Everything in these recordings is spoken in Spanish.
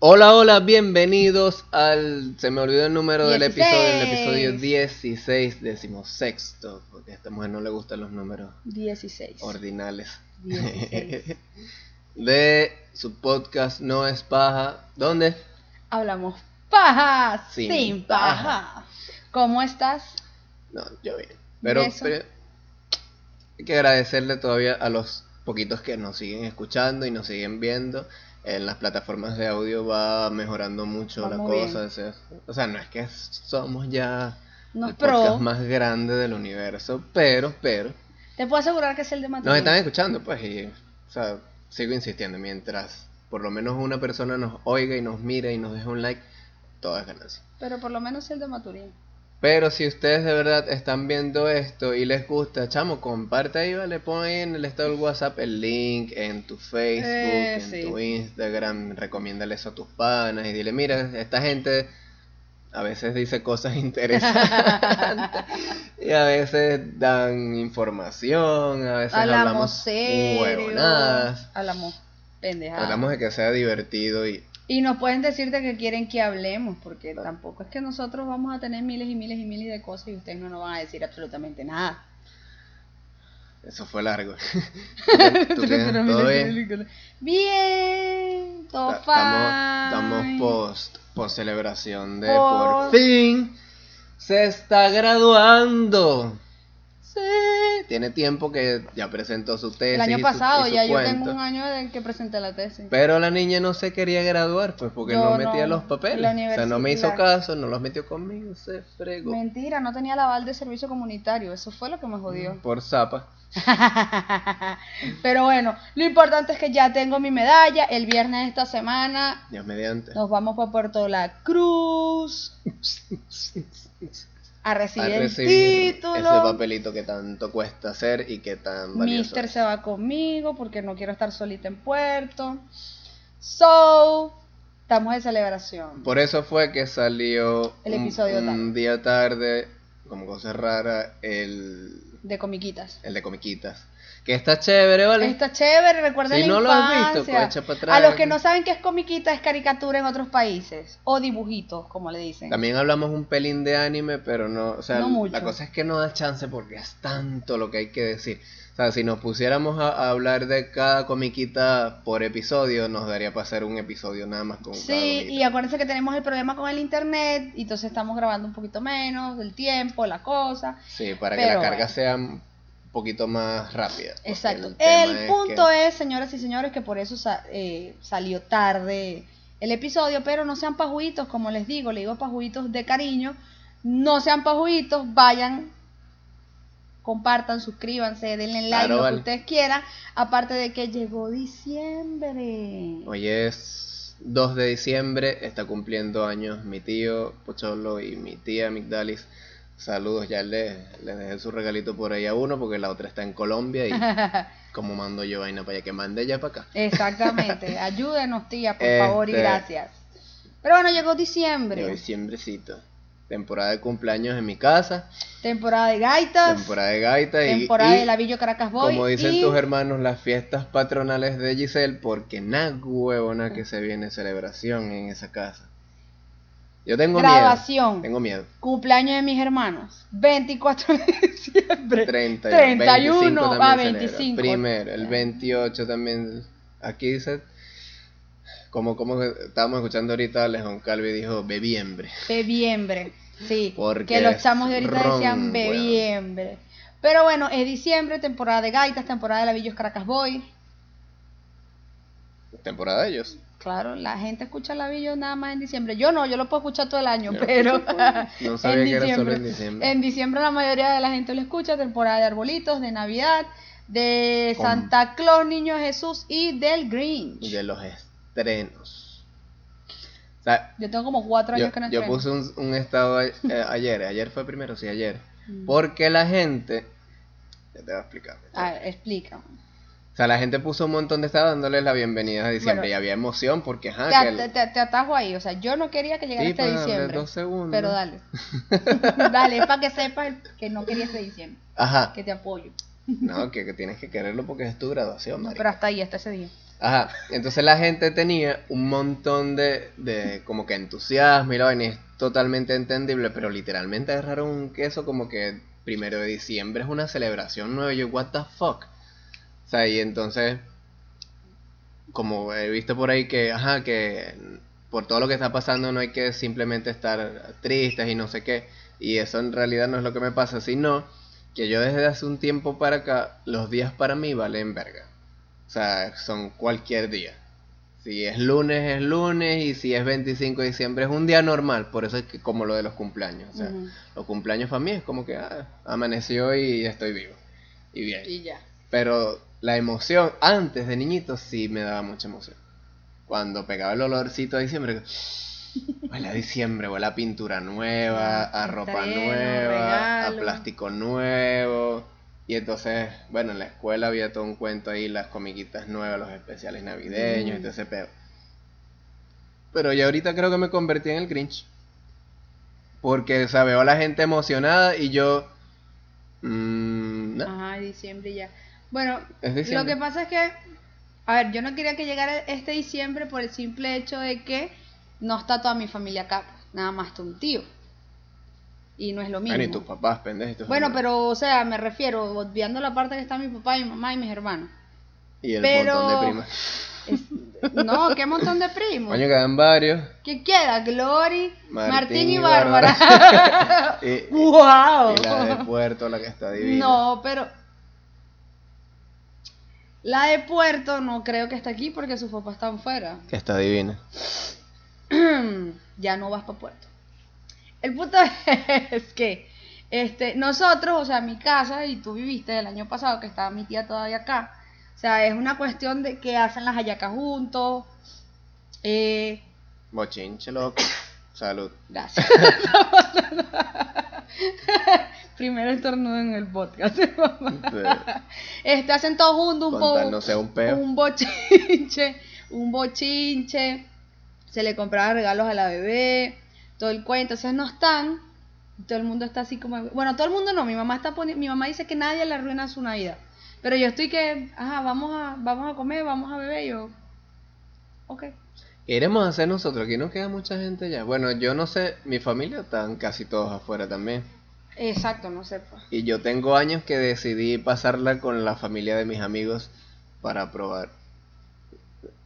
3, 2, 1, go. Hola, hola, bienvenidos al. Se me olvidó el número del episodio, el episodio 16, decimosexto, porque a esta mujer no le gustan los números 16. ordinales. 16. de su podcast No es Paja. ¿Dónde? Hablamos paja Sin sin, paja. paja. ¿Cómo estás? No, yo bien. Pero hay que agradecerle todavía a los poquitos que nos siguen escuchando y nos siguen viendo. En las plataformas de audio va mejorando mucho la Vamos cosa. bien. o sea, no es que somos ya Nos el podcast más grande del universo, pero, pero, Te puedo asegurar que es el de nos Matías. están escuchando, pues, y, o sea, sigo insistiendo, mientras por lo menos una persona nos oiga y nos mire y nos deje un like, todo es ganancia. Pero por lo menos el de Maturín. Pero si ustedes de verdad están viendo esto y les gusta, chamo, comparte ahí, vale, pon ahí en el estado del WhatsApp el link en tu Facebook, Eh, en sí. tu Instagram, recomiéndale eso a tus panas y dile, mira, esta gente a veces dice cosas interesantes y a veces dan información, a veces Hablamos hablamos serio. huevonadas. Hablamos pendejadas. Tratamos de que sea divertido y Y nos pueden decir de que quieren que hablemos, porque tampoco es que nosotros vamos a tener miles y miles y miles de cosas y ustedes no nos van a decir absolutamente nada. eso fue largo. ¿Tú, tienes todo bien? Bien, todo Ta- Estamos, fine. estamos post, post celebración de Post. por fin se está graduando. Tiene tiempo que ya presentó su tesis. El año y su- pasado, y ya yo tengo un año el que presenté la tesis. Pero la niña no se quería graduar, pues porque Yo no metía no, los papeles. O sea, no me hizo caso, no los metió conmigo, se fregó. Mentira, no tenía la aval de servicio comunitario, eso fue lo que me jodió. Por zapa. Pero bueno, lo importante es que ya tengo mi medalla. El viernes de esta semana Dios mediante. nos vamos para Puerto La Cruz a recibir, A el recibir título. ese papelito que tanto cuesta hacer y que tan valioso. Mister es. se va conmigo porque no quiero estar solita en puerto. So, estamos de celebración. Por eso fue que salió El un- episodio un, tarde. día tarde, como cosa rara, el, De comiquitas. el de comiquitas. Que está chévere, ¿vale? Está chévere, recuerden Si la no lo has visto, infancia. pues echa pa' atrás. A los que no saben qué es comiquita, es caricatura en otros países. O dibujitos, como le dicen. También hablamos un pelín de anime, pero no, o sea, No mucho. la cosa es que no da chance porque es tanto lo que hay que decir. O sea, si nos pusiéramos a, a hablar de cada comiquita por episodio, nos daría para hacer un episodio nada más con Sí, y acuérdense que tenemos el problema con el internet, y entonces estamos grabando un poquito menos, el tiempo, la cosa. Sí, para que la carga bueno. sea poquito más rápida. Exacto. El, es punto que- es, señoras y señores, que por eso sa- eh, salió tarde el episodio, pero no sean pajuitos, como les digo, le digo pajuitos de cariño, no sean pajuitos, vayan, compartan, suscríbanse, denle like, Claro, lo vale. que ustedes quieran, aparte de que llegó diciembre. Hoy es 2 de diciembre, está cumpliendo años mi tío Pocholo y mi tía Migdalis. Saludos, ya les, les dejé su regalito por ahí a uno porque la otra está en Colombia y como mando yo vaina para allá, que mande ella para acá. Exactamente, ayúdenos tía, por Este- favor y gracias. Pero bueno, llegó diciembre, diciembrecito. Temporada de cumpleaños en mi casa, temporada de gaitas, temporada de gaita y, temporada y, de Lavillo Caracas Boy como dicen y- tus hermanos, las fiestas patronales de Giselle porque nada huevona que se viene celebración en esa casa. Yo tengo Grabación. miedo. Tengo miedo. Cumpleaños de mis hermanos. 24 de diciembre. 30, 31 25 a celebra. 25. Primero, el 28 también. Aquí dice, como, como estábamos escuchando ahorita, Alejón Calvi dijo bebiembre. Bebiembre. Sí. Porque que los chamos de ahorita ron, decían bebiembre. Pero bueno, es diciembre, temporada de gaitas, temporada de Lavillos Caracas Boy. Temporada de ellos. Claro, la gente escucha Lavillos nada más en diciembre. Yo no, yo lo puedo escuchar todo el año, Yo pero No sabía que era solo en diciembre. En diciembre la mayoría de la gente lo escucha, temporada de arbolitos, de Navidad, de Con- Santa Claus, Niño Jesús y del Grinch. Y de los estrenos. O sea, Yo tengo como cuatro yo, años que no yo puse un, un estado a- eh, ayer. Ayer fue primero, sí, ayer. Mm. Porque la gente. Ya te voy a explicar. A ver, explica. Sea, la gente puso un montón de estados dándoles la bienvenida a diciembre Bueno. y había emoción porque, ajá, te, que el- te- te- te atajo ahí, o sea, yo no quería que llegara Sí, este pues, diciembre. dos segundos. Pero dale. dale, es para que sepas que no quería este diciembre. Ajá. Que te apoyo. No, que, que tienes que quererlo porque es tu graduación, No, marica. pero hasta ahí, hasta ese día. Ajá, entonces la gente tenía un montón de, de como que entusiasmo y la vaina y es totalmente entendible, pero literalmente agarraron un queso como que primero de diciembre es una celebración nueva. Yo, what the fuck? O sea, y entonces, como he visto por ahí que, ajá, que por todo lo que está pasando no hay que simplemente estar tristes y no sé qué. Y eso en realidad no es lo que me pasa, sino que yo desde hace un tiempo para acá, los días para mí valen verga. O sea, son cualquier día. Si es lunes, es lunes, y si es 25 de diciembre, es un día normal. Por eso es que como lo de los cumpleaños. O sea, los cumpleaños para mí es como que ah, amaneció y estoy vivo. Y bien. Y ya. Pero la emoción, antes de niñito, sí me daba mucha emoción. Cuando pegaba el olorcito a diciembre, huele a diciembre, huele a pintura nueva, a ropa nueva, a plástico nuevo. Y entonces, bueno, en la escuela había todo un cuento ahí, las comiquitas nuevas, los especiales navideños, Mm. y todo ese pedo. Pero ya ahorita creo que me convertí en el Grinch. Porque, o sea, veo a la gente emocionada y yo... mm, no, Ajá, diciembre ya. Bueno, lo que pasa es que, a ver, yo no quería que llegara este diciembre por el simple hecho de que no está toda mi familia acá, nada más un tío. Y no es lo mismo. Bueno, y tus papás, pendejo. y tus Bueno, pero, o sea, me refiero, obviando la parte que está mi papá, mi mamá y mis hermanos. Y el pero- montón de primas. Es- no, qué montón de primos. Coño, quedan varios. ¿Qué queda? Glory, Martín Martín, y y Bárbara. ¡Wow! y la de Puerto, la que está divina. No, pero la de Puerto no creo que esté aquí porque sus papás están fuera. Que está divina. ya no vas para Puerto. El punto es que este, nosotros, o sea, mi casa, y tú viviste el año pasado que estaba mi tía todavía acá, o sea, es una cuestión de que hacen las hallacas juntos. Eh, Bochinche, loco. Salud. gracias. Primero estornudo en el podcast. este, hacen todos juntos un poco no sea un peo. un bochinche, un bochinche, se le compraba regalos a la bebé, todo el cuento, entonces no están, todo el mundo está así como, bueno, todo el mundo no, mi mamá está poniendo, mi mamá dice que nadie le arruina su Navidad, pero yo estoy que, ajá, vamos a, vamos a comer, vamos a beber, yo, ok, ¿Qué iremos a hacer nosotros? Aquí no queda mucha gente ya. Bueno, yo no sé, mi familia están casi todos afuera también. Exacto, no sé, pues. Y yo tengo años que decidí pasarla con la familia de mis amigos para probar.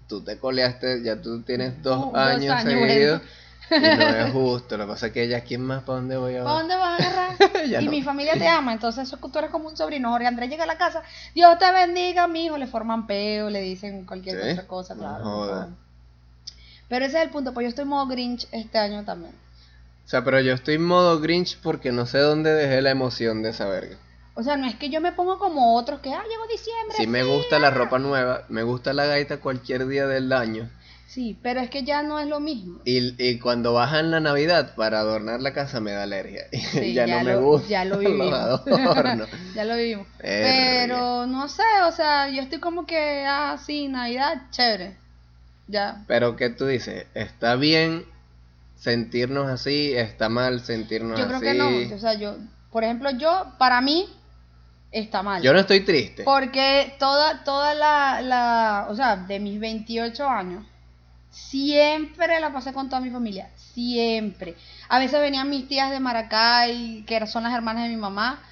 Tú te coleaste, ya tú tienes dos, Uh, dos años, años, seguidos. Y no es justo. Lo que pasa es que ella, ¿quién más para dónde voy a ¿Para dónde vas a agarrar? Y no. mi familia te ama, entonces eso tú eres como un sobrino. Jorge Andrés llega a la casa, Dios te bendiga, mi hijo, le forman peo, le dicen cualquier ¿Sí? otra cosa, No claro. joda. Pero ese es el punto, pues yo estoy modo Grinch este año también. O sea, pero yo estoy en modo Grinch porque no sé dónde dejé la emoción de esa verga. O sea, no es que yo me pongo como otros que, ah, llegó diciembre. Sí me gusta la ropa nueva, me gusta la gaita cualquier día del año. Sí, pero es que ya no es lo mismo. Y, y cuando bajan la Navidad para adornar la casa me da alergia. Sí, ya, no me lo, gusta Ya lo vivimos. adornos. ya lo vivimos. Pero no sé, o sea, yo estoy como que, ah, sí, Navidad, chévere. Ya. Pero ¿qué tú dices? ¿Está bien sentirnos así? ¿Está mal sentirnos Yo creo así? que no. O sea, yo, por ejemplo, yo, para mí, está mal. Yo no estoy triste. Porque toda, toda la, la, o sea, de mis 28 años, siempre la pasé con toda mi familia, siempre. A veces venían mis tías de Maracay, que son las hermanas de mi mamá,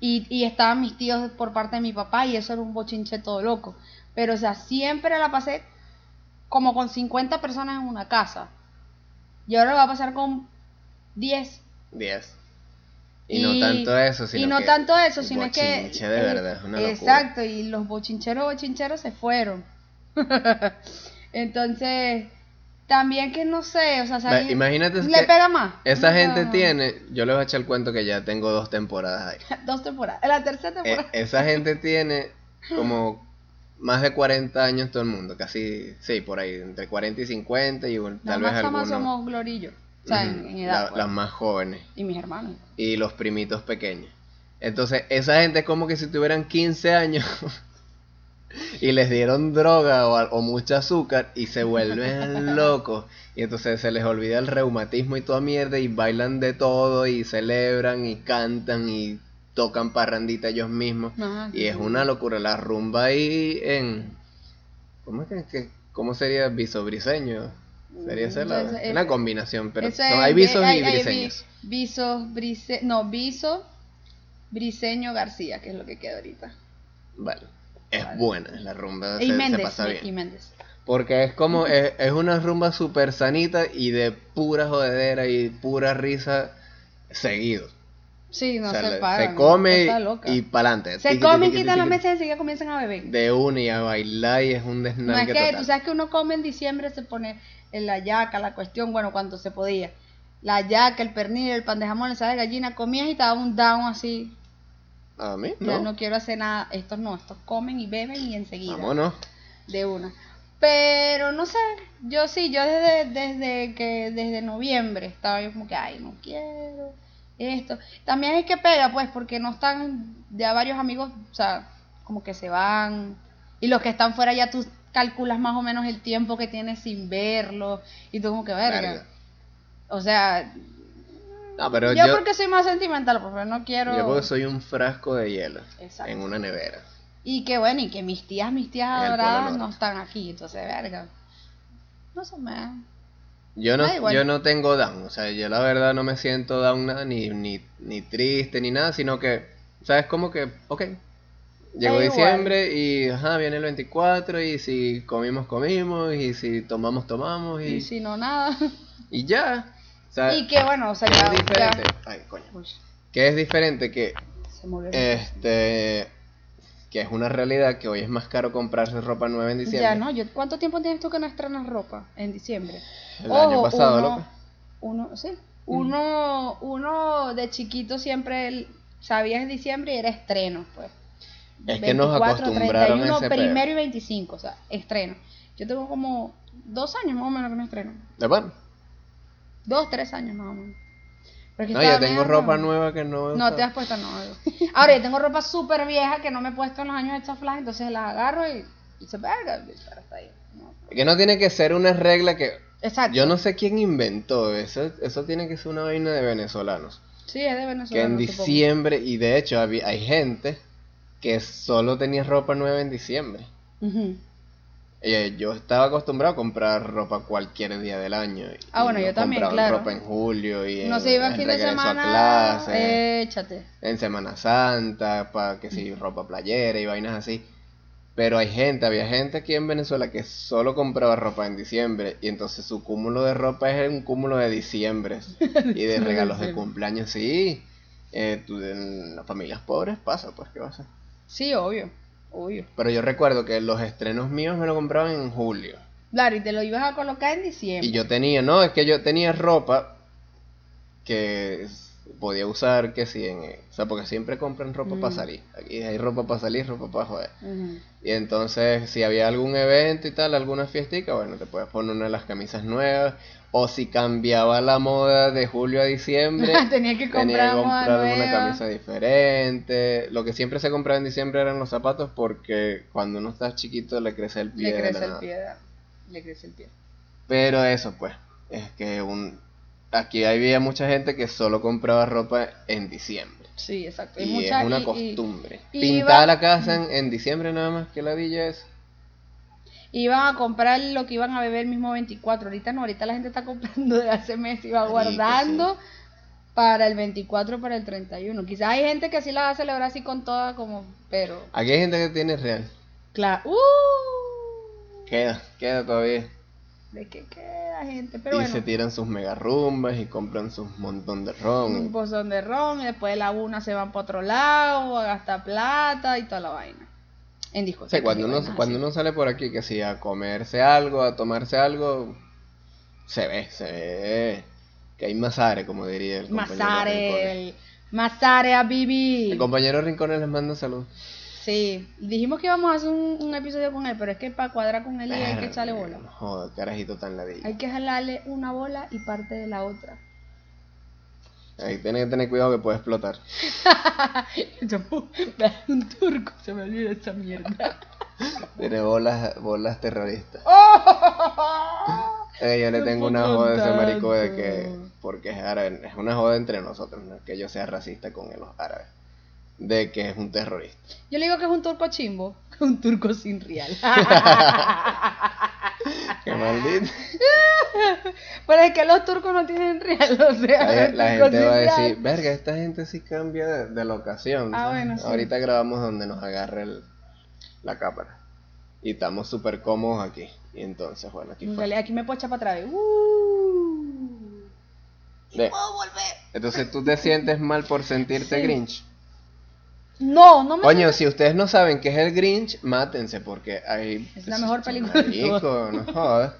y, y estaban mis tíos por parte de mi papá, y eso era un bochinche todo loco. Pero, o sea, siempre la pasé como con 50 personas en una casa. Y ahora va a pasar con 10. 10. Y, no tanto eso, sino y no que tanto eso, sino es que de eh, verdad, es una locura. exacto, y los bochincheros bochincheros se fueron. Entonces, también que no sé, o sea, imagínate le que pega más. Esa No, gente no. tiene, yo les voy a echar el cuento que ya tengo dos temporadas ahí. dos temporadas. La tercera Eh, temporada. esa gente tiene como más de 40 años todo el mundo, casi, sí, por ahí, entre 40 y 50 y tal vez algunos. somos Glorillo. O sea, en, edad. la- pues. las más jóvenes Y mis hermanos. y los primitos pequeños. Entonces, esa gente es como que si tuvieran 15 años y les dieron droga o, o mucho azúcar y se vuelven locos. Y entonces se les olvida el reumatismo y toda mierda y bailan de todo y celebran y cantan y tocan parrandita ellos mismos. Ajá, Y es una locura. La rumba ahí en, ¿Cómo, es que, que- cómo sería viso-briseño? Sería esa la- Entonces, una eh, combinación, pero hay visos hay- y hay briseños. Visos, brise, no, viso, briseño García, que es lo que queda ahorita. Vale. Es Vale. buena, la rumba y se. Méndez. Porque es como, es, es una rumba súper sanita y de pura jodedera y pura risa seguido. Sí, no o sea, se paran. se come y pa'lante. Se Tiqui, comen, quitan los tiqui, meses y enseguida comienzan a beber. De una y a bailar y es un No es desnalgue que, total. tú sabes que uno come en diciembre, se pone en la yaca, la cuestión, bueno, cuando se podía. La yaca, el pernil, el pan de jamón, la ensalada de gallina, comías y te daba un down así. A mí, no. no quiero hacer nada. Estos no, estos comen y beben y enseguida. Vámonos. De una. Pero no sé, yo sí, yo desde, desde que, desde noviembre estaba yo como que, ay, no quiero esto. También es que pega, pues, porque no están, ya varios amigos, o sea, como que se van. Y los que están fuera ya tú calculas más o menos el tiempo que tienes sin verlos. Y tú como que, verga. O sea, No, pero yo, yo, porque soy más sentimental, pero no quiero... yo porque soy un frasco de hielo Exacto. en una nevera. Y que bueno, y que mis tías, mis tías adoradas no están aquí, entonces, verga. No sé, me... Yo no, igual. yo no tengo down, o sea, yo la verdad no me siento down nada, ni, ni, ni triste, ni nada, sino que, ¿sabes? Como que, ok, llegó Da igual. diciembre y, ajá, viene el 24 y si comimos, comimos y si tomamos, tomamos y, Y si no, nada. y ya. O sea, Y que bueno, o sea, ¿qué ya... es diferente? ya- Ay, coño. ¿Qué es diferente? Que, se este, que es una realidad que hoy es más caro comprarse ropa nueva en diciembre. Ya, ¿no? Yo, ¿Cuánto tiempo tienes tú que no estrenas ropa? En diciembre. El año pasado, uno, loco. Uno, sí. Uno, uno de chiquito siempre el- sabías diciembre y era estreno, pues. Es que nos acostumbraron a 31, ese pedo. primero y 25, o sea, estreno. Yo tengo como dos años más o menos que no estreno. ¿De pan? Dos, tres años más o menos. Que No, yo tengo ropa nueva que no he No usado. te has puesto, no. Ahora, yo tengo ropa súper vieja que no me he puesto en los años de chaflaje, entonces la agarro y, y se verga, está ahí. ¿no? Que no tiene que ser una regla que... Exacto. Yo no sé quién inventó eso. Eso tiene que ser una vaina de venezolanos. Sí, es de Que Venezuela. en diciembre, y de hecho había- hay gente que solo tenía ropa nueva en diciembre. Eh, yo estaba acostumbrado a comprar ropa cualquier día del año. y Ah, bueno, no yo también, claro. ropa en julio y No en- se iba en fin de regreso a semana. clase, Échate. en Semana Santa, para que si ropa playera y vainas así. Pero hay gente, había gente aquí en Venezuela que solo compraba ropa en diciembre y entonces su cúmulo de ropa es un cúmulo de diciembre y de regalos de cumpleaños, sí. Eh, tú, en las familias pobres pasa, pues, ¿qué va a hacer? Sí, obvio. Obvio. Pero yo recuerdo que los estrenos míos me lo compraban en julio. Claro, y te lo ibas a colocar en diciembre. Y yo tenía, no, es que yo tenía ropa que podía usar, que sí, en, eh, o sea, porque siempre compran ropa para Mm. salir. Aquí hay ropa para salir, ropa para joder. Y entonces, si había algún evento y tal, alguna fiestica, bueno, te puedes poner una de las camisas nuevas. O si cambiaba la moda de julio a diciembre, Tenía que tenía comprar que moda comprar una nueva. camisa diferente. Lo que siempre se compraba en diciembre eran los zapatos porque cuando uno está chiquito le crece el pie. Le de la crece el pie. Le crece el pie. Pero eso, pues, es que un aquí había mucha gente que solo compraba ropa en diciembre. Sí, exacto. Y Y mucha- es una y- costumbre. y Pintar iba- la casa en, en diciembre nada más que la DJ es. Iban a comprar lo que iban a beber el mismo 24. Ahorita no, ahorita la gente está comprando de hace meses y va guardando para el 24, para el 31. Quizás hay gente que sí la va a celebrar así con toda, como, pero. Aquí hay gente que tiene real. Claro. ¡Uh! Queda, queda todavía. ¿De qué queda, gente? Pero y bueno. se tiran sus mega rumbas y compran sus montón de ron. un pozón de ron y después de la una se van para otro lado a gastar plata y toda la vaina. En O discotecas. sea, cuando uno, vainas cuando así. uno sale por aquí, que si a comerse algo, a tomarse algo, se ve, se ve que hay masare, como diría el compañero. Masare, el- Masare a El Bibi. compañero Rincones les manda salud. Sí, dijimos que íbamos a hacer un, un episodio con él, pero es que para cuadrar con él hay que echarle bola. No Joder, carajito tan ladillo. Hay que jalarle una bola y parte de la otra. Ahí tienes que tener cuidado que puede explotar. un turco, se me olvida esa mierda. Tiene bolas, bolas terroristas. Eh, yo le tengo una joda a ese marico de que, porque es árabe, es una joda entre nosotros, no es que yo sea racista con los árabes. De que es un terrorista. Yo le digo que es un turco chimbo, un turco sin real. Qué maldito. Pero es que los turcos no tienen real, o sea, La, gente va a decir, verga, esta gente sí cambia de, de locación. Ah, bueno, sí. Ahorita grabamos donde nos agarre el- la cámara. Y estamos súper cómodos aquí. Y entonces, bueno, aquí fue. aquí me puedo echar para atrás. Uh. Ve. puedo volver. Entonces tú te sientes mal por sentirte Sí. Grinch. No, no me Coño, si ustedes no saben qué es el Grinch, mátense porque hay... Es la mejor película de Marico, no jodas.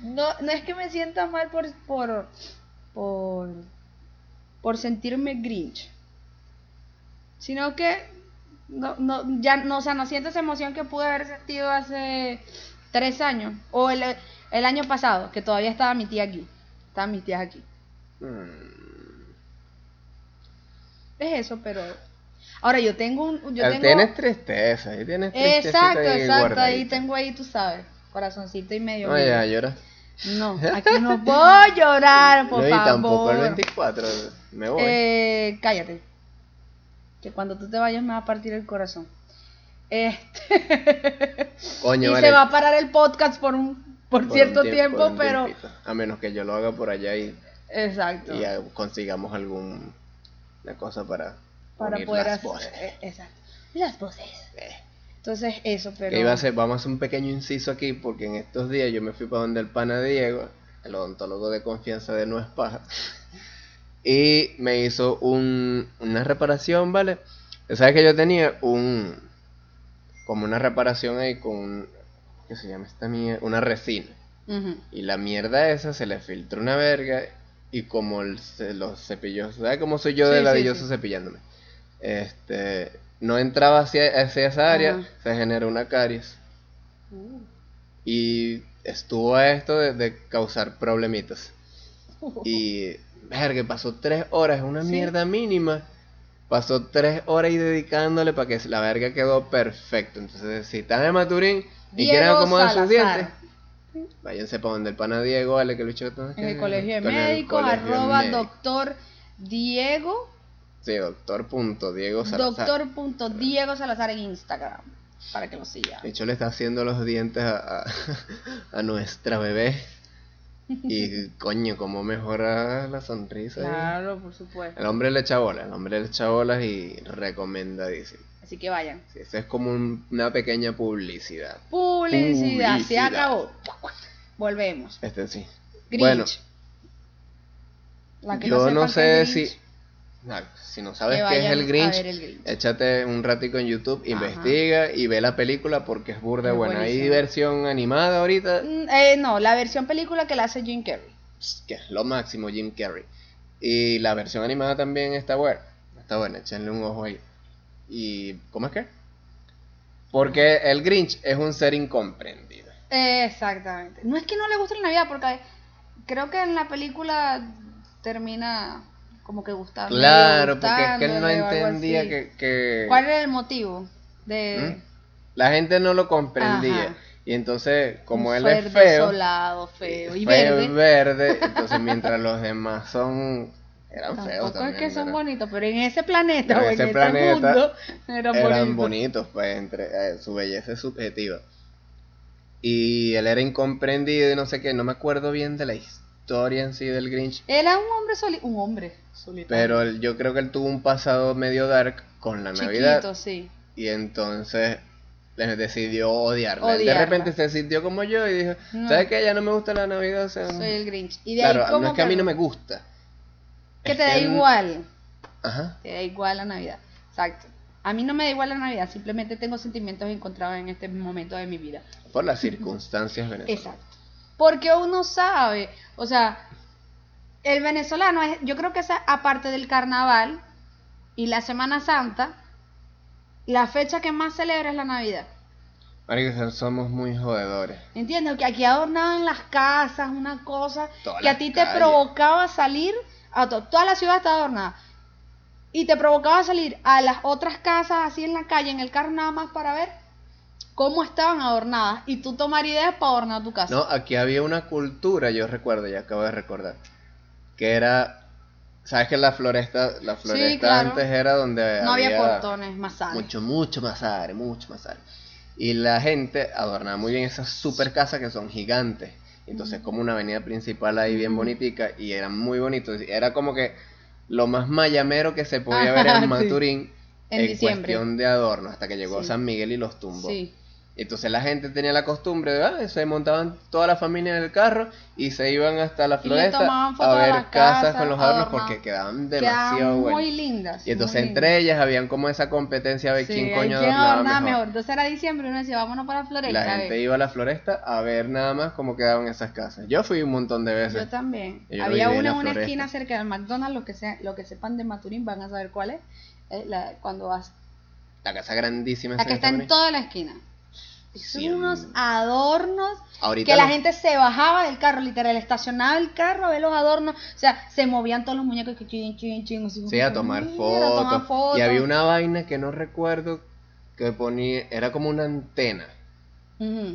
No, no es que me sienta mal por, por, por, por sentirme Grinch, sino que no, no, ya, no, o sea, no siento esa emoción que pude haber sentido hace tres años o el, el año pasado, que todavía estaba mi tía aquí, estaban mis tías aquí. Mm. Es eso, pero ahora yo tengo un, yo tengo, Tienes tristeza, ahí tienes tristeza exacto, ahí exacto, ahí guardadita. tengo ahí, tú sabes, corazoncito y medio. No, medio. ya, llora. No, aquí no puedo llorar, por No, y favor. tampoco el 24, me voy. Eh, cállate. Que cuando tú te vayas me va a partir el corazón. Este. Coño, y vale. se va a parar el podcast por un por, Por un cierto tiempo, tiempo, por un pero. A menos que yo lo haga por allá y, exacto. y consigamos algún una cosa para, para unir poder las hacer voces. eh, exacto. Las voces. Eh. Entonces, eso, pero Que iba a hacer, vamos a hacer un pequeño inciso aquí porque en estos días yo me fui para donde el pana Diego, el odontólogo de confianza de No es Paja, y me hizo un, una reparación, ¿vale? ¿Sabes que yo tenía un como una reparación ahí con un- ¿qué se llama esta mierda? Una resina. Y la mierda esa se le filtró una verga y como el- los cepillos, ¿sabes cómo soy yo de sí, ladilloso sí. cepillándome? Este, no entraba hacia, hacia esa área, Ajá. se generó una caries. Uh. Y estuvo a esto de, de causar problemitas. Y, verga, pasó tres horas, una Sí. mierda mínima. Pasó tres horas y dedicándole para que la verga quedó perfecto. Entonces, si están en Maturín y quieren acomodar sus dientes, váyanse para donde el pana Diego, vale, que lo hecho En el colegio de médicos, arroba doctor Diego, Sí, doctor punto Diego Salazar. doctor punto Diego Salazar en Instagram, para que lo sigan. De hecho, le está haciendo los dientes a, a, a nuestra bebé. Y coño, cómo mejora la sonrisa. ahí. Claro, por supuesto. El hombre le echa bolas, el hombre le echa bolas y recomendadísimo. Así que vayan. Sí, eso es como un- una pequeña publicidad. Publicidad, se Publicidad. acabó. Volvemos. Este sí. Grinch. Bueno, La que yo sepa no sé si... Si no sabes qué es el Grinch, ver el Grinch. échate un ratico en YouTube, Ajá. investiga y ve la película porque es burda Es buena. Hay buenísima. versión animada ahorita, Mm, eh, no, la versión película que la hace Jim Carrey. que es lo máximo Jim Carrey. Y la versión animada también está buena. Está buena, échenle un ojo ahí. ¿Y cómo es que? Porque el Grinch es un ser incomprendido. Exactamente. No es que no le guste la Navidad, porque creo que en la película termina como que gustando. Claro, porque es que él no entendía que, que ¿Cuál era el motivo de ¿Mm? la gente no lo comprendía. Ajá. Y entonces, como un él es feo, desolado, feo y feo verde? entonces mientras los demás son eran feos también. es que son ¿verdad? bonitos, pero en ese planeta En o en ese ese planeta mundo eran, eran bonitos. bonitos, pues entre eh, su belleza es subjetiva. Y él era incomprendido y no sé qué, no me acuerdo bien de la historia en sí del Grinch, Era un hombre soli un hombre solitario. pero él- yo creo que él tuvo un pasado medio dark con la Chiquito, Navidad sí. y entonces le decidió odiarla. De repente se sintió como yo y dijo, No. ¿sabes qué? Ya no me gusta la Navidad. o sea, Soy el Grinch. Y de claro, ahí no es que a mí no me gusta. Que te da igual. Ajá. Te da igual la Navidad. Exacto. A mí no me da igual la Navidad, simplemente tengo sentimientos encontrados en este momento de mi vida. Por las circunstancias venezolanas. Exacto. Porque uno sabe, o sea, el venezolano es, yo creo que esa, aparte del carnaval y la Semana Santa, la fecha que más celebra es la Navidad. Marico, somos muy jodedores. ¿Entiendes? Que aquí adornaban las casas, una cosa Todas que a ti te provocaba salir, a to- toda la ciudad está adornada, y te provocaba salir a las otras casas así en la calle, en el carro nada más para ver cómo estaban adornadas, y tú tomar ideas para adornar tu casa. No, aquí había una cultura, yo recuerdo, ya acabo de recordar, que era sabes que la floresta, la floresta claro. antes era donde No había portones, más sales. mucho, mucho más aire, mucho más aire. Y la gente adornaba muy bien esas super casas que son gigantes. Entonces, como una avenida principal ahí bien bonitica y eran muy bonitos. Era como que lo más mayamero que se podía ver en sí. Maturín En en, diciembre. cuestión de adorno hasta que llegó Sí. San Miguel y los tumbó. Sí. Entonces la gente tenía la costumbre de, ah, se montaban toda la familia en el carro y se iban hasta la floresta a ver casas con los adornos porque quedaban demasiado Quedaban buenas. muy lindas. Y entonces entre lindas. ellas habían como esa competencia de Sí, quién coño adornaba adornaba mejor. Entonces era diciembre y uno decía, vámonos para Floresta. La gente iba a la floresta a ver nada más cómo quedaban esas casas. Yo fui un montón de veces. Yo también. Yo Había una en la una floresta. esquina cerca del McDonald's, lo que, sea, lo que sepan de Maturín van a saber cuál es. Eh, la- cuando vas. La casa grandísima. La que está en toda la esquina. Son Cien- unos adornos Ahorita que la gente se bajaba del carro, literal, estacionaba el carro a ver los adornos. O sea, se movían todos los muñecos que chin, chin, chin. así Sí, a tomar a fotos. tomar fotos. Y había una vaina que no recuerdo que ponía, era como una antena.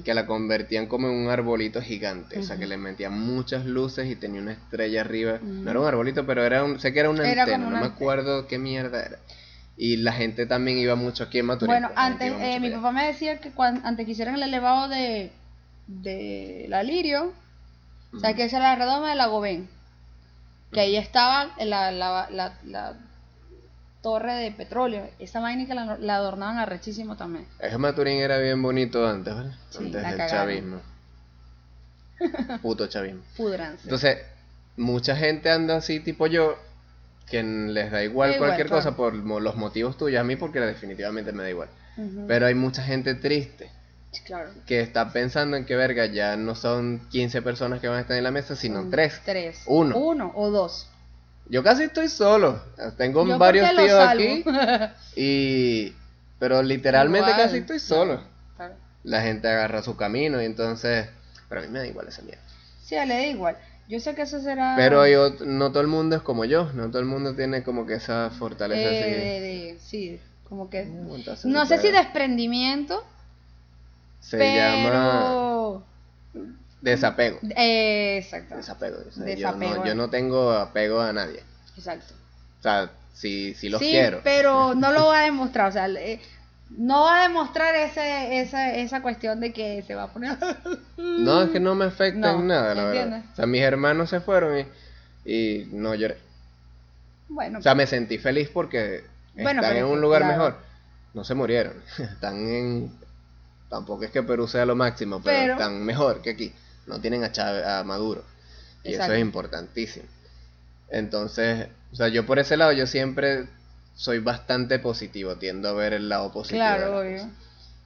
Que la convertían como en un arbolito gigante, o sea que le metían muchas luces y tenía una estrella arriba. No era un arbolito, pero era un, sé que era una Era antena, no me acuerdo qué mierda era. Y la gente también iba mucho aquí en Maturín. Bueno, pues, antes, eh, mi papá me decía que cuando, antes que hicieran el elevado de, de la Lirio, o sea, que esa era la redoma de la Gobén, que ahí estaba la, la, la, la torre de petróleo, esa vaina que la, adornaban arrechísimo también. Es que Maturín era bien bonito antes, ¿vale? Sí, antes del cagaron. chavismo. Puto chavismo. Pudranse. Entonces, mucha gente anda así tipo yo, que les da igual Da cualquier cosa por los motivos tuyos, a mí porque definitivamente me da igual. Pero hay mucha gente triste. Claro. que está pensando en que verga, ya no son 15 personas que van a estar en la mesa, sino Son 3. Tres. Uno. Uno o dos. Yo casi estoy solo. Tengo Yo varios tíos aquí y pero literalmente Igual, casi estoy solo. Claro. La gente agarra su camino y entonces, pero a mí me da igual esa mierda. Sí, le da igual. Yo sé que eso será... Pero no todo el mundo es como yo, no todo el mundo tiene como que esa fortaleza eh, así. de- de- sí, como que... Entonces No sé si desprendimiento, Se llama desapego. Eh, exacto. Desapego. o sea, Desapego, Yo, no, eh. yo no tengo apego a nadie. Exacto. O sea, si, si los sí, quiero. pero no lo va a demostrar, o sea, eh, no va a demostrar ese, esa, esa cuestión de que se va a poner... No, es que no me afecta No, en nada, la ¿entiendes? verdad. O sea, mis hermanos se fueron y, y no lloré. Bueno, O sea, me sentí feliz porque Bueno, están en un lugar claro. mejor. No se murieron. Están en... Tampoco es que Perú sea lo máximo, pero, Pero- están mejor que aquí. No tienen a, Chávez, a Maduro. Y Exacto. eso es importantísimo. Entonces, o sea, yo por ese lado, yo siempre soy bastante positivo. Tiendo a ver el lado positivo. claro, obvio.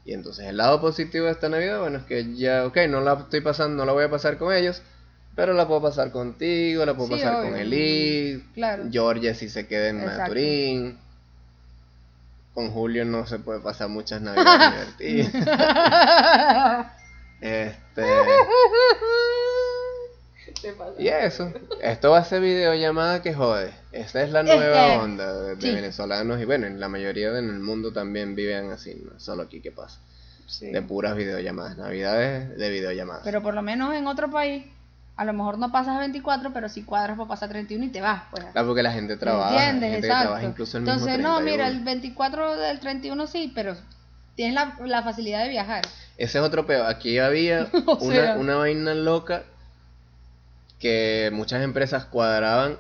Y entonces el lado positivo de esta Navidad, bueno, es que ya, ok, no la estoy pasando, no la voy a pasar con ellos, pero la puedo pasar contigo, la puedo Sí, pasar obvio. con Elid, Claro. Georgia si se queda en. Maturín. Con Julio no se puede pasar muchas Navidades divertidas. Este, Y eso, esto va a ser videollamada que jode. Esa es la nueva Este, onda de, de sí. venezolanos y bueno, en la mayoría en el mundo también viven así, no solo aquí que pasa. Sí. De puras videollamadas, Navidades de videollamadas. Pero por lo menos en otro país, a lo mejor no pasas 24, pero si cuadras para pasar 31 y te vas, pues. Claro, porque la gente trabaja. ¿Entiendes? gente que Exacto. trabaja incluso el Entonces, mismo no, mira, 31. el 24 del 31 sí, pero tienes la, la facilidad de viajar. Ese es otro peor. Aquí había una, sea. una vaina loca que muchas empresas cuadraban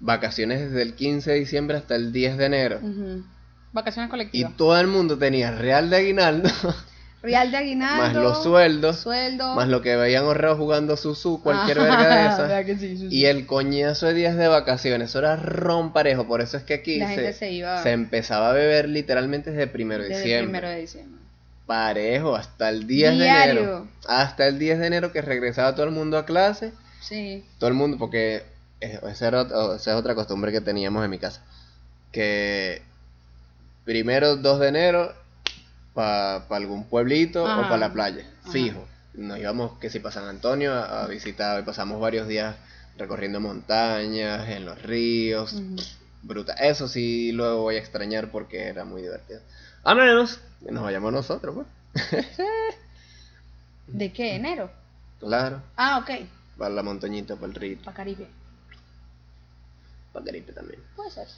vacaciones desde el 15 de diciembre hasta el 10 de enero. Vacaciones Y colectivas. todo el mundo tenía real de aguinaldo, Real de aguinaldo. más los sueldos, Sueldo. más lo que veían ahorrado jugando susu, cualquier verga de Vea esas. que sí, sí, sí. Y el coñazo de días de vacaciones, eso era romparejo. Por eso es que aquí se, se iba se empezaba a beber literalmente desde primero de desde diciembre. primero de diciembre. Parejo, hasta el 10 de enero. Hasta el 10 de enero que regresaba todo el mundo a clase. Sí. Todo el mundo, porque es- esa, era esa es otra costumbre que teníamos en mi casa. Que primero 2 de enero para algún pueblito o para la playa, Ajá. fijo. Nos íbamos que si para San Antonio a, a visitar y pasamos varios días recorriendo montañas, en los ríos. Bruta. Eso sí lo voy a extrañar porque era muy divertido. A menos que nos vayamos nosotros, pues. ¿De qué? ¿Enero? Claro. Ah, ok. Para la montañita, para el río. Para Caribe. para gripe también. Puede ser.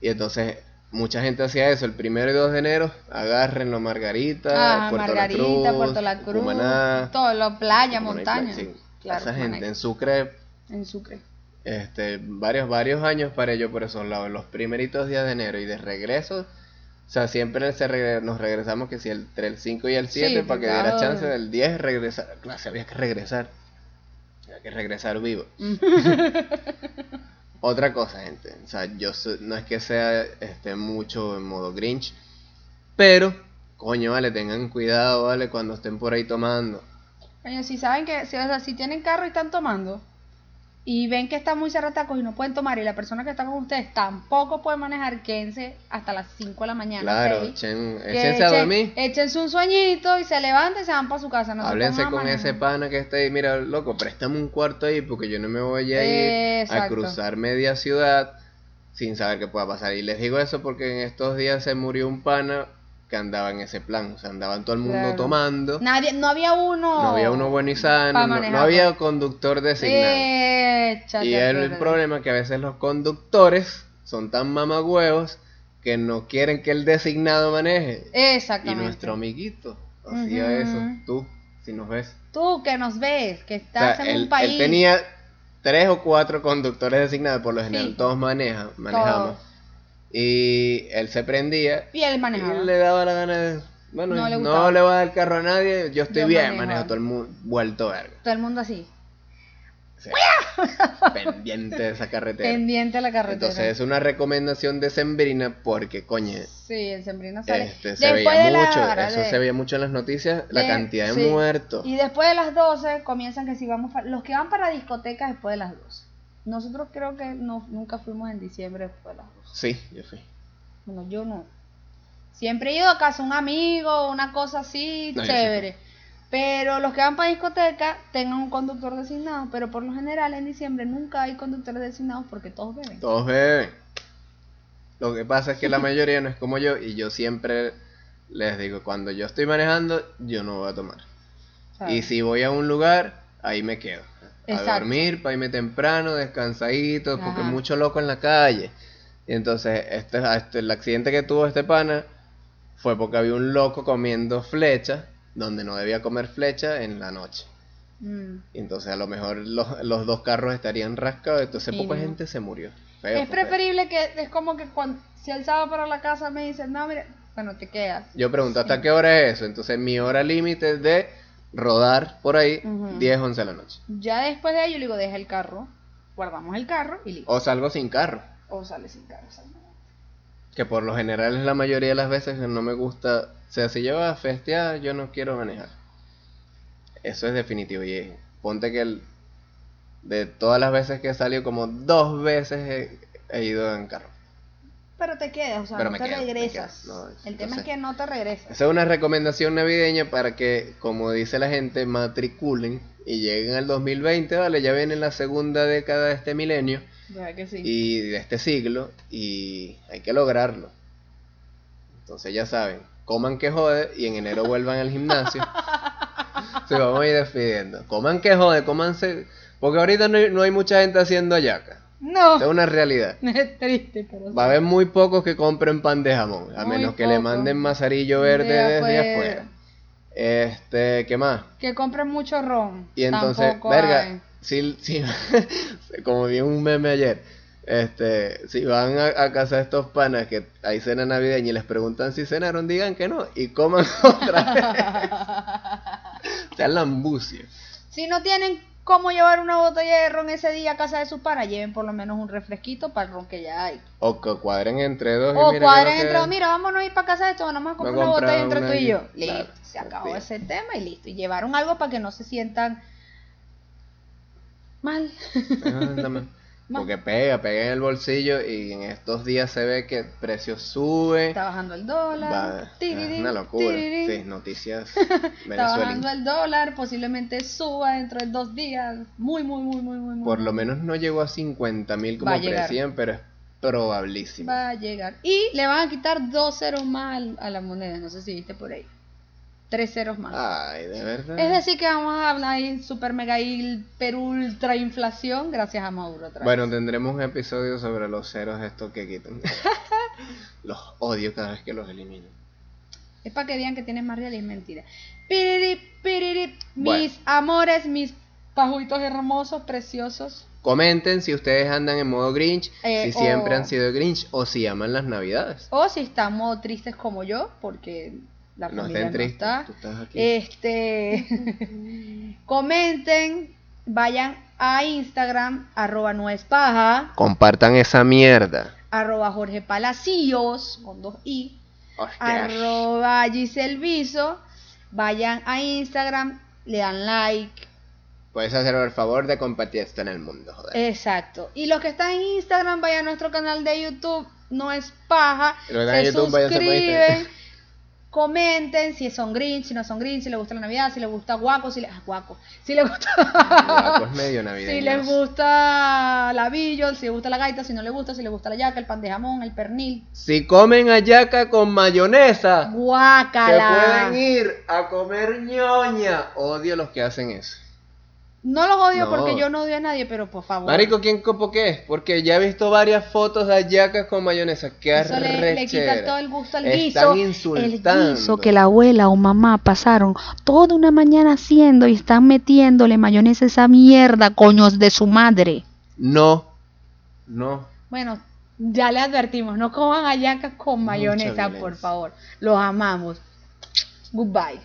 Y entonces mucha gente hacía eso, el primero y 2 de enero, agárrenlo Margarita, Ah, Puerto Margarita, La Cruz, Puerto La Cruz, Cumaná, todo lo playa, montaña. sí. Claro, Esa Cumaná gente en Sucre, en Sucre. este, varios, varios años para yo por esos lados, los primeritos días de enero y de regreso, o sea, siempre se regre- nos regresamos que si el- entre el 5 y el 7 Sí, para que diera chance del 10 regresar, claro, había que regresar, había que regresar vivo. Otra cosa, gente. O sea, yo so- no es que sea este mucho en modo Grinch, pero coño, vale, tengan cuidado, vale, cuando estén por ahí tomando. Coño, si saben que, si, o sea, si tienen carro y están tomando y ven que están muy cerratacos y no pueden tomar y la persona que está con ustedes tampoco puede manejar, quédense hasta las 5 de la mañana. Claro, echen, échense a dormir. Échense un sueñito y se levanten y se van para su casa. No se Háblense con ese pana que está ahí, mira, loco, préstame un cuarto ahí porque yo no me voy a ir a cruzar media ciudad sin saber qué pueda pasar. Y les digo eso porque en estos días se murió un pana que andaba en ese plan, o sea, andaban todo el mundo Claro. tomando. Nadie, no había uno. No había uno bueno y sano, no, había conductor designado. Y el perder. problema es que a veces los conductores son tan mamagüevos que no quieren que el designado maneje. Y Exactamente. nuestro amiguito hacía eso. Tú, si nos ves. Tú que nos ves, que O sea, estás en él, un país. él tenía tres o cuatro conductores designados, por lo general Sí. todos manejan, manejamos. Todos. Y él se prendía Y él manejaba. y le daba la gana de... Bueno, No no le gustaba. va a dar carro a nadie, yo estoy Yo bien, manejo. manejo todo el mundo vuelto verga. Todo el mundo así. Sea, pendiente de esa carretera. Pendiente a la carretera. Entonces es una recomendación decembrina porque, coño, Sí, el sembrino sale. este, se veía de mucho, eso de- se veía mucho en las noticias, la de- cantidad de sí. muertos. Y después de las 12 comienzan que si vamos los que van para discotecas después de las 12. Nosotros creo que no, nunca fuimos en diciembre después de las 12. Sí, yo fui. Bueno, yo no. Siempre he ido a casa un amigo, una cosa así, No, chévere. Pero los que van para discoteca tengan un conductor designado, pero por lo general en diciembre nunca hay conductores designados porque todos beben. Todos beben. Lo que pasa es que la mayoría no es como yo y yo siempre les digo, cuando yo estoy manejando, yo no voy a tomar. ¿sabes? Y si voy a un lugar, ahí me quedo. A Exacto. dormir, para irme temprano, descansadito, porque Ajá. mucho loco en la calle. Y entonces, este, este- el accidente que tuvo este pana fue porque había un loco comiendo flecha, donde no debía comer flecha en la noche. Mm. Y entonces a lo mejor los, los dos carros estarían rascados, entonces poca no. gente se murió. Feo, Es feo. preferible que es como que cuando si él estaba para la casa me dice, no, mire, bueno, te quedas. Yo pregunto, ¿hasta qué hora es eso? Entonces mi hora límite de rodar por ahí, Ujú. 10, 11 de la noche. Ya después de ello le digo, deja el carro, guardamos el carro y listo. O salgo sin carro. O sale sin carro. sale. Que por lo general es la mayoría de las veces que no me gusta. O sea, si yo voy a festear, yo no quiero manejar. Eso es definitivo. Y ponte que el, de todas las veces que he salido, como dos veces he, he ido en carro. Pero te quedas, o sea, Pero no te quedo, regresas. quedo. No, el tema es que no te regresas. Esa es una recomendación navideña para que, como dice la gente, matriculen y lleguen al 2020, ¿vale? Ya viene la segunda década de este milenio ¿Verdad que sí? y de este siglo y hay que lograrlo. Entonces ya saben, coman que jode y en enero vuelvan al gimnasio. Se vamos a ir despidiendo. Coman que jode, comanse. Porque ahorita no hay, no hay mucha gente haciendo ayaca. No, Es una realidad. es triste, pero Va a haber muy pocos que compren pan de jamón, a Muy menos que le manden mazarillo verde De desde afuera. afuera. Este, ¿qué más? que compren mucho ron. Y entonces, Tampoco verga, hay. si, si, como vi un meme ayer, este, si van a, a casa de estos panas que hay cena navideña y les preguntan si cenaron, digan que no y coman otra vez. Sean lambucios. Si no tienen cómo llevar una botella de ron ese día a casa de sus panas, lleven por lo menos un refresquito para el ron que ya hay. O que cuadren entre dos. y O cuadren entre dos, mira, vámonos a ir para casa de esto, vamos a comprar una botella entre tú y yo. claro, Listo, se acabó ese tema y listo. Y llevaron algo para que no se sientan mal. Ándame. Porque pega, pega en el bolsillo y en estos días se ve que precios suben. Está bajando el dólar. Va, tirirín, es una locura. tirirín. Sí, noticias Está bajando el dólar, posiblemente suba dentro de dos días. Muy, muy, muy, muy, muy, muy. Por lo menos no llegó a 50 mil como decían, pero es probabilísimo. Va a llegar. Y le van a quitar dos ceros más a la moneda. No sé si viste por ahí. Tres ceros más. Ay, de verdad. Es decir, que vamos a hablar ahí super mega hiper ultra inflación gracias a Maduro otra vez. Bueno, tendremos un episodio sobre los ceros estos que quitan. los odio cada vez que los elimino. Es para que digan que tienes más real y es mentira. Piriri, piriri, Bueno. mis amores, mis pajuitos hermosos, preciosos. Comenten si ustedes andan en modo Grinch, Eh, si siempre o- han sido Grinch o si aman las navidades. O si estamos tristes como yo, porque la No familia no está. tú estás aquí. Este, comenten, vayan a Instagram, arroba no es paja, Compartan esa mierda. arroba Jorge con dos i, arroba Giselle Viso, vayan a Instagram, le dan like, Puedes hacer el favor de compartir esto en el mundo, joder. exacto. Y los que están en Instagram, vayan a nuestro canal de YouTube, no es paja, los que están en se YouTube, suscriben. comenten si son Grinch, si no son Grinch, si les gusta la Navidad, si les gusta Guaco, si les, ah, Guaco, si les gusta... Guapo, es medio Si les gusta la billo, si les gusta la gaita, si no les gusta, si les gusta la yaca, el pan de jamón, el pernil. Si comen hallaca con mayonesa, se Guácala. pueden ir a comer ñoña. Odio los que hacen eso. No los odio No. porque yo no odio a nadie, pero por favor. Marico, ¿quién copo qué es? Porque ya he visto varias fotos de hallacas con mayonesa. Qué Eso le, le quita todo el gusto al Están guiso. El insultando. guiso que la abuela o mamá pasaron toda una mañana haciendo y están metiéndole mayonesa a esa mierda, coños de su madre. No, no. Bueno, ya le advertimos, no coman hallacas con mayonesa, por favor. Los amamos. Goodbye.